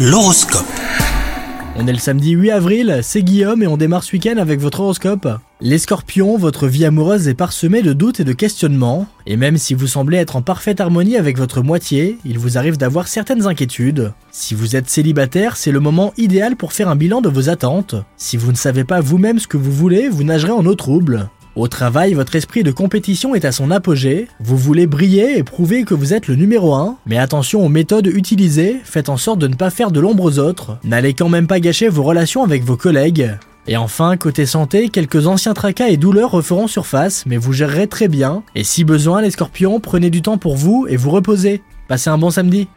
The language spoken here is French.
L'horoscope. On est le samedi 8 avril, c'est Guillaume et on démarre ce week-end avec votre horoscope. Les scorpions, votre vie amoureuse est parsemée de doutes et de questionnements, et même si vous semblez être en parfaite harmonie avec votre moitié, il vous arrive d'avoir certaines inquiétudes. Si vous êtes célibataire, c'est le moment idéal pour faire un bilan de vos attentes. Si vous ne savez pas vous-même ce que vous voulez, vous nagerez en eau trouble. Au travail, votre esprit de compétition est à son apogée, vous voulez briller et prouver que vous êtes le numéro 1, mais attention aux méthodes utilisées, faites en sorte de ne pas faire de l'ombre aux autres, n'allez quand même pas gâcher vos relations avec vos collègues. Et enfin, côté santé, quelques anciens tracas et douleurs referont surface, mais vous gérerez très bien, et si besoin les scorpions, prenez du temps pour vous et vous reposez. Passez un bon samedi